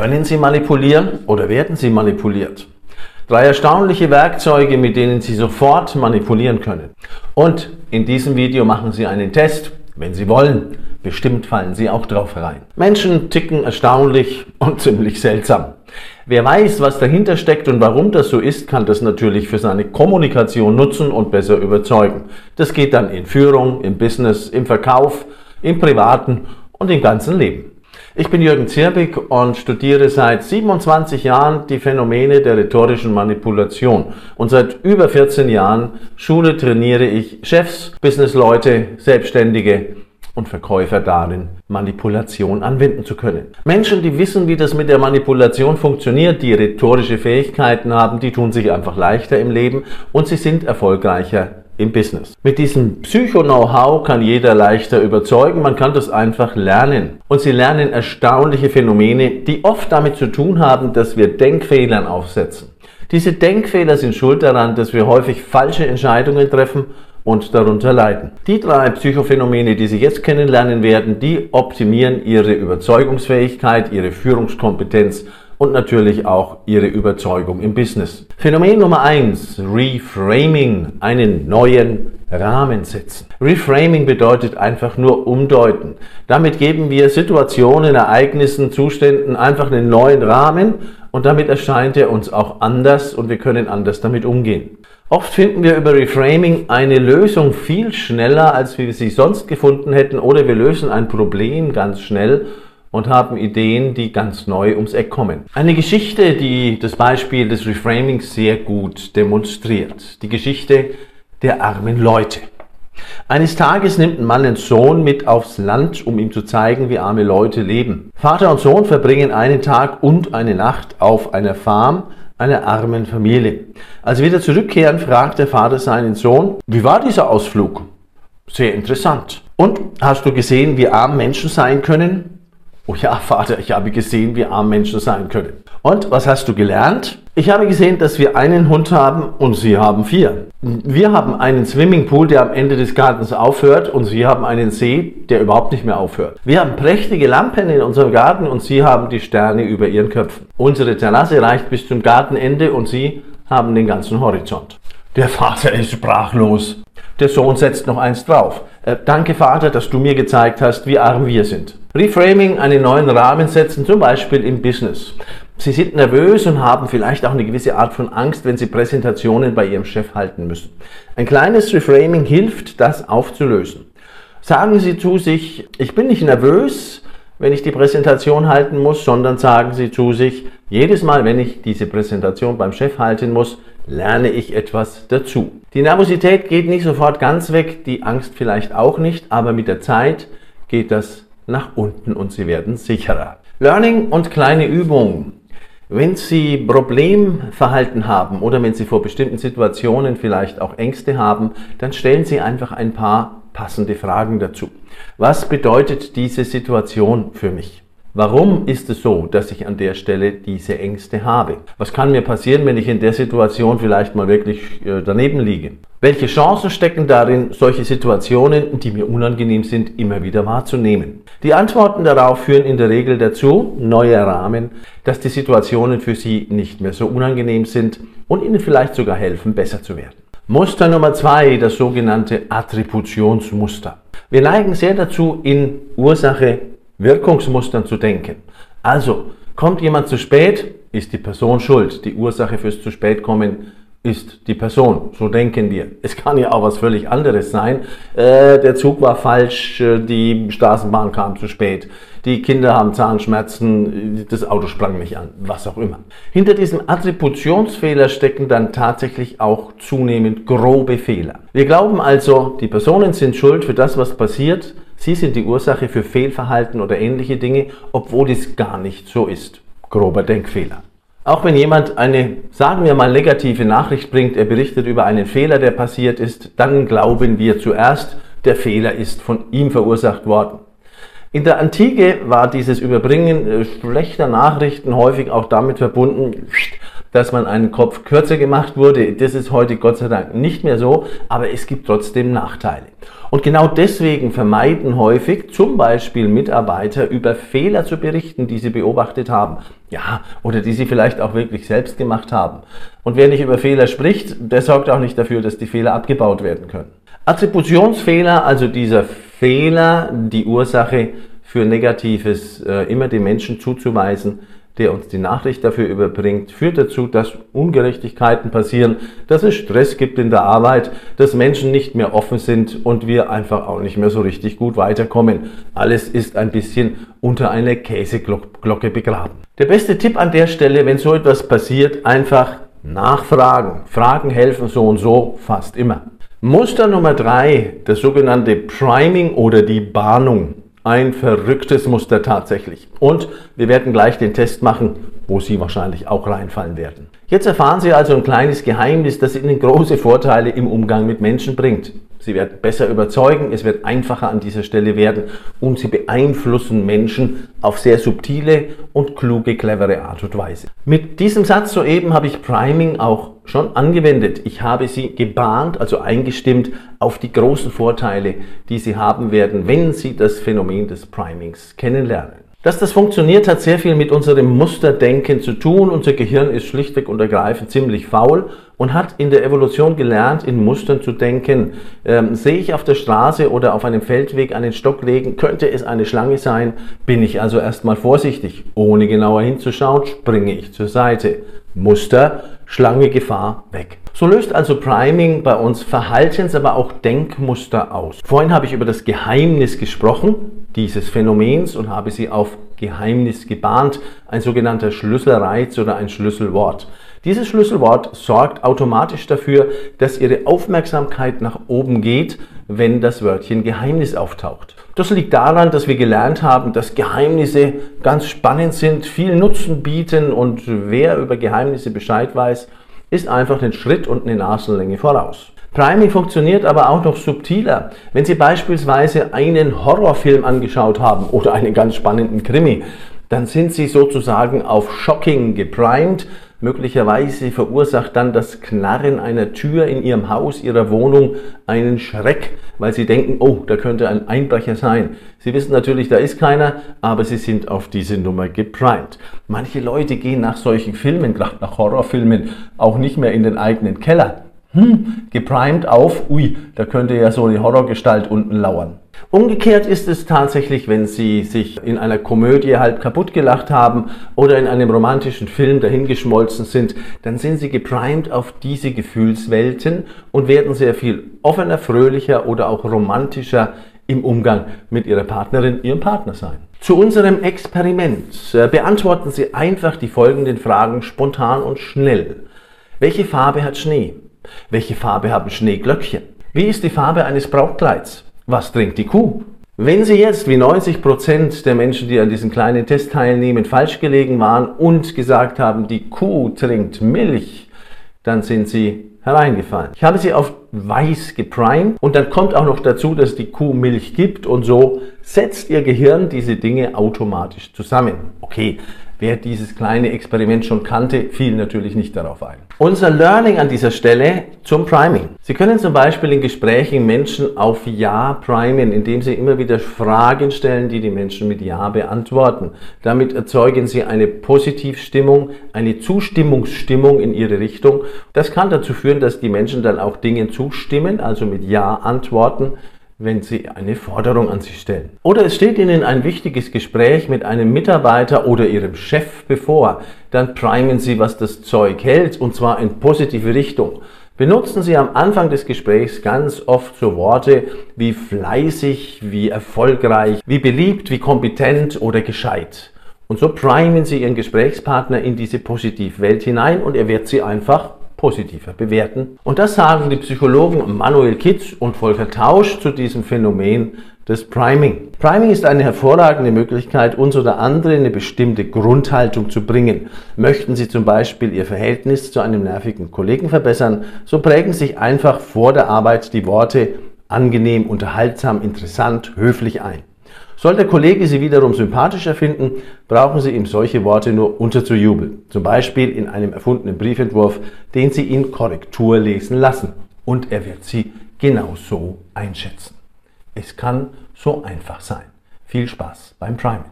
Können Sie manipulieren oder werden Sie manipuliert? Drei erstaunliche Werkzeuge, mit denen Sie sofort manipulieren können. Und in diesem Video machen Sie einen Test, wenn Sie wollen. Bestimmt fallen Sie auch drauf rein. Menschen ticken erstaunlich und ziemlich seltsam. Wer weiß, was dahinter steckt und warum das so ist, kann das natürlich für seine Kommunikation nutzen und besser überzeugen. Das geht dann in Führung, im Business, im Verkauf, im Privaten und im ganzen Leben. Ich bin Jürgen Zirbig und studiere seit 27 Jahren die Phänomene der rhetorischen Manipulation. Und seit über 14 Jahren schule, trainiere ich Chefs, Businessleute, Selbstständige und Verkäufer darin, Manipulation anwenden zu können. Menschen, die wissen, wie das mit der Manipulation funktioniert, die rhetorische Fähigkeiten haben, die tun sich einfach leichter im Leben und sie sind erfolgreicher im Business. Mit diesem Psycho-Know-how kann jeder leichter überzeugen, man kann das einfach lernen. Und sie lernen erstaunliche Phänomene, die oft damit zu tun haben, dass wir Denkfehlern aufsetzen. Diese Denkfehler sind schuld daran, dass wir häufig falsche Entscheidungen treffen und darunter leiden. Die drei Psychophänomene, die Sie jetzt kennenlernen werden, die optimieren Ihre Überzeugungsfähigkeit, Ihre Führungskompetenz und natürlich auch Ihre Überzeugung im Business. Phänomen Nummer eins: Reframing, einen neuen Rahmen setzen. Reframing bedeutet einfach nur umdeuten. Damit geben wir Situationen, Ereignissen, Zuständen einfach einen neuen Rahmen und damit erscheint er uns auch anders und wir können anders damit umgehen. Oft finden wir über Reframing eine Lösung viel schneller, als wir sie sonst gefunden hätten, oder wir lösen ein Problem ganz schnell und haben Ideen, die ganz neu ums Eck kommen. Eine Geschichte, die das Beispiel des Reframings sehr gut demonstriert. Die Geschichte der armen Leute. Eines Tages nimmt ein Mann den Sohn mit aufs Land, um ihm zu zeigen, wie arme Leute leben. Vater und Sohn verbringen einen Tag und eine Nacht auf einer Farm einer armen Familie. Als sie wieder zurückkehren, fragt der Vater seinen Sohn, wie war dieser Ausflug? Sehr interessant. Und hast du gesehen, wie arm Menschen sein können? Oh ja, Vater, ich habe gesehen, wie arm Menschen sein können. Und was hast du gelernt? Ich habe gesehen, dass wir einen Hund haben und Sie haben vier. Wir haben einen Swimmingpool, der am Ende des Gartens aufhört und Sie haben einen See, der überhaupt nicht mehr aufhört. Wir haben prächtige Lampen in unserem Garten und Sie haben die Sterne über Ihren Köpfen. Unsere Terrasse reicht bis zum Gartenende und Sie haben den ganzen Horizont. Der Vater ist sprachlos. Der Sohn setzt noch eins drauf. Äh, danke Vater, dass du mir gezeigt hast, wie arm wir sind. Reframing, einen neuen Rahmen setzen, zum Beispiel im Business. Sie sind nervös und haben vielleicht auch eine gewisse Art von Angst, wenn Sie Präsentationen bei Ihrem Chef halten müssen. Ein kleines Reframing hilft, das aufzulösen. Sagen Sie zu sich, ich bin nicht nervös, wenn ich die Präsentation halten muss, sondern sagen Sie zu sich, jedes Mal, wenn ich diese Präsentation beim Chef halten muss, lerne ich etwas dazu. Die Nervosität geht nicht sofort ganz weg, die Angst vielleicht auch nicht, aber mit der Zeit geht das nach unten und Sie werden sicherer. Learning und kleine Übungen. Wenn Sie Problemverhalten haben oder wenn Sie vor bestimmten Situationen vielleicht auch Ängste haben, dann stellen Sie einfach ein paar passende Fragen dazu. Was bedeutet diese Situation für mich? Warum ist es so, dass ich an der Stelle diese Ängste habe? Was kann mir passieren, wenn ich in der Situation vielleicht mal wirklich äh, daneben liege? Welche Chancen stecken darin, solche Situationen, die mir unangenehm sind, immer wieder wahrzunehmen? Die Antworten darauf führen in der Regel dazu, neue Rahmen, dass die Situationen für Sie nicht mehr so unangenehm sind und Ihnen vielleicht sogar helfen, besser zu werden. Muster Nummer zwei, das sogenannte Attributionsmuster. Wir neigen sehr dazu, in Ursache Wirkungsmustern zu denken. Also, kommt jemand zu spät, ist die Person schuld. Die Ursache fürs zu spät kommen ist die Person. So denken wir. Es kann ja auch was völlig anderes sein. Äh, der Zug war falsch, äh, die Straßenbahn kam zu spät, die Kinder haben Zahnschmerzen, das Auto sprang nicht an, was auch immer. Hinter diesem Attributionsfehler stecken dann tatsächlich auch zunehmend grobe Fehler. Wir glauben also, die Personen sind schuld für das, was passiert. Sie sind die Ursache für Fehlverhalten oder ähnliche Dinge, obwohl es gar nicht so ist. Grober Denkfehler. Auch wenn jemand eine, sagen wir mal, negative Nachricht bringt, er berichtet über einen Fehler, der passiert ist, dann glauben wir zuerst, der Fehler ist von ihm verursacht worden. In der Antike war dieses Überbringen äh, schlechter Nachrichten häufig auch damit verbunden, dass man einen Kopf kürzer gemacht wurde. Das ist heute Gott sei Dank nicht mehr so, aber es gibt trotzdem Nachteile. Und genau deswegen vermeiden häufig zum Beispiel Mitarbeiter über Fehler zu berichten, die sie beobachtet haben. Ja, oder die sie vielleicht auch wirklich selbst gemacht haben. Und wer nicht über Fehler spricht, der sorgt auch nicht dafür, dass die Fehler abgebaut werden können. Attributionsfehler, also dieser Fehler, die Ursache für Negatives äh, immer den Menschen zuzuweisen, der uns die Nachricht dafür überbringt, führt dazu, dass Ungerechtigkeiten passieren, dass es Stress gibt in der Arbeit, dass Menschen nicht mehr offen sind und wir einfach auch nicht mehr so richtig gut weiterkommen. Alles ist ein bisschen unter einer Käseglocke begraben. Der beste Tipp an der Stelle, wenn so etwas passiert, einfach nachfragen. Fragen helfen so und so fast immer. Muster Nummer drei, das sogenannte Priming oder die Bahnung. Ein verrücktes Muster tatsächlich. Und wir werden gleich den Test machen, wo Sie wahrscheinlich auch reinfallen werden. Jetzt erfahren Sie also ein kleines Geheimnis, das Ihnen große Vorteile im Umgang mit Menschen bringt. Sie werden besser überzeugen, es wird einfacher an dieser Stelle werden und Sie beeinflussen Menschen auf sehr subtile und kluge, clevere Art und Weise. Mit diesem Satz soeben habe ich Priming auch schon angewendet. Ich habe Sie gebahnt, also eingestimmt auf die großen Vorteile, die Sie haben werden, wenn Sie das Phänomen des Primings kennenlernen. Dass das funktioniert, hat sehr viel mit unserem Musterdenken zu tun. Unser Gehirn ist schlichtweg und ergreifend ziemlich faul und hat in der Evolution gelernt, in Mustern zu denken. Ähm, sehe ich auf der Straße oder auf einem Feldweg einen Stock legen, könnte es eine Schlange sein, bin ich also erstmal vorsichtig. Ohne genauer hinzuschauen, springe ich zur Seite. Muster, Schlange, Gefahr, weg. So löst also Priming bei uns Verhaltens-, aber auch Denkmuster aus. Vorhin habe ich über das Geheimnis gesprochen, dieses Phänomens, und habe sie auf Geheimnis gebahnt, ein sogenannter Schlüsselreiz oder ein Schlüsselwort. Dieses Schlüsselwort sorgt automatisch dafür, dass Ihre Aufmerksamkeit nach oben geht, wenn das Wörtchen Geheimnis auftaucht. Das liegt daran, dass wir gelernt haben, dass Geheimnisse ganz spannend sind, viel Nutzen bieten und wer über Geheimnisse Bescheid weiß, ist einfach einen Schritt und eine Nasenlänge voraus. Priming funktioniert aber auch noch subtiler. Wenn Sie beispielsweise einen Horrorfilm angeschaut haben oder einen ganz spannenden Krimi, dann sind Sie sozusagen auf Shocking geprimed. Möglicherweise verursacht dann das Knarren einer Tür in Ihrem Haus, Ihrer Wohnung einen Schreck, weil Sie denken, oh, da könnte ein Einbrecher sein. Sie wissen natürlich, da ist keiner, aber Sie sind auf diese Nummer geprimed. Manche Leute gehen nach solchen Filmen, gerade nach Horrorfilmen, auch nicht mehr in den eigenen Keller. Hm, geprimed auf, ui, da könnte ja so eine Horrorgestalt unten lauern. Umgekehrt ist es tatsächlich, wenn Sie sich in einer Komödie halb kaputt gelacht haben oder in einem romantischen Film dahingeschmolzen sind, dann sind Sie geprimed auf diese Gefühlswelten und werden sehr viel offener, fröhlicher oder auch romantischer im Umgang mit Ihrer Partnerin, Ihrem Partner sein. Zu unserem Experiment äh, beantworten Sie einfach die folgenden Fragen spontan und schnell. Welche Farbe hat Schnee? Welche Farbe haben Schneeglöckchen? Wie ist die Farbe eines Brautkleids? Was trinkt die Kuh? Wenn Sie jetzt, wie 90 Prozent der Menschen, die an diesem kleinen Test teilnehmen, falsch gelegen waren und gesagt haben, die Kuh trinkt Milch, dann sind Sie hereingefallen. Ich habe Sie auf weiß geprimed und dann kommt auch noch dazu, dass die Kuh Milch gibt und so setzt Ihr Gehirn diese Dinge automatisch zusammen. Okay, Wer dieses kleine Experiment schon kannte, fiel natürlich nicht darauf ein. Unser Learning an dieser Stelle zum Priming. Sie können zum Beispiel in Gesprächen Menschen auf Ja primen, indem Sie immer wieder Fragen stellen, die die Menschen mit Ja beantworten. Damit erzeugen Sie eine Positivstimmung, eine Zustimmungsstimmung in Ihre Richtung. Das kann dazu führen, dass die Menschen dann auch Dingen zustimmen, also mit Ja antworten wenn Sie eine Forderung an Sie stellen. Oder es steht Ihnen ein wichtiges Gespräch mit einem Mitarbeiter oder Ihrem Chef bevor, dann primen Sie, was das Zeug hält, und zwar in positive Richtung. Benutzen Sie am Anfang des Gesprächs ganz oft so Worte wie fleißig, wie erfolgreich, wie beliebt, wie kompetent oder gescheit. Und so primen Sie Ihren Gesprächspartner in diese Positivwelt hinein und er wird Sie einfach positiver bewerten. Und das sagen die Psychologen Manuel Kitz und Volker Tausch zu diesem Phänomen des Priming. Priming ist eine hervorragende Möglichkeit, uns oder andere eine bestimmte Grundhaltung zu bringen. Möchten Sie zum Beispiel Ihr Verhältnis zu einem nervigen Kollegen verbessern, so prägen sich einfach vor der Arbeit die Worte angenehm, unterhaltsam, interessant, höflich ein. Soll der Kollege Sie wiederum sympathischer finden, brauchen Sie ihm solche Worte nur unterzujubeln. Zum Beispiel in einem erfundenen Briefentwurf, den Sie in Korrektur lesen lassen. Und er wird Sie genau so einschätzen. Es kann so einfach sein. Viel Spaß beim Primen.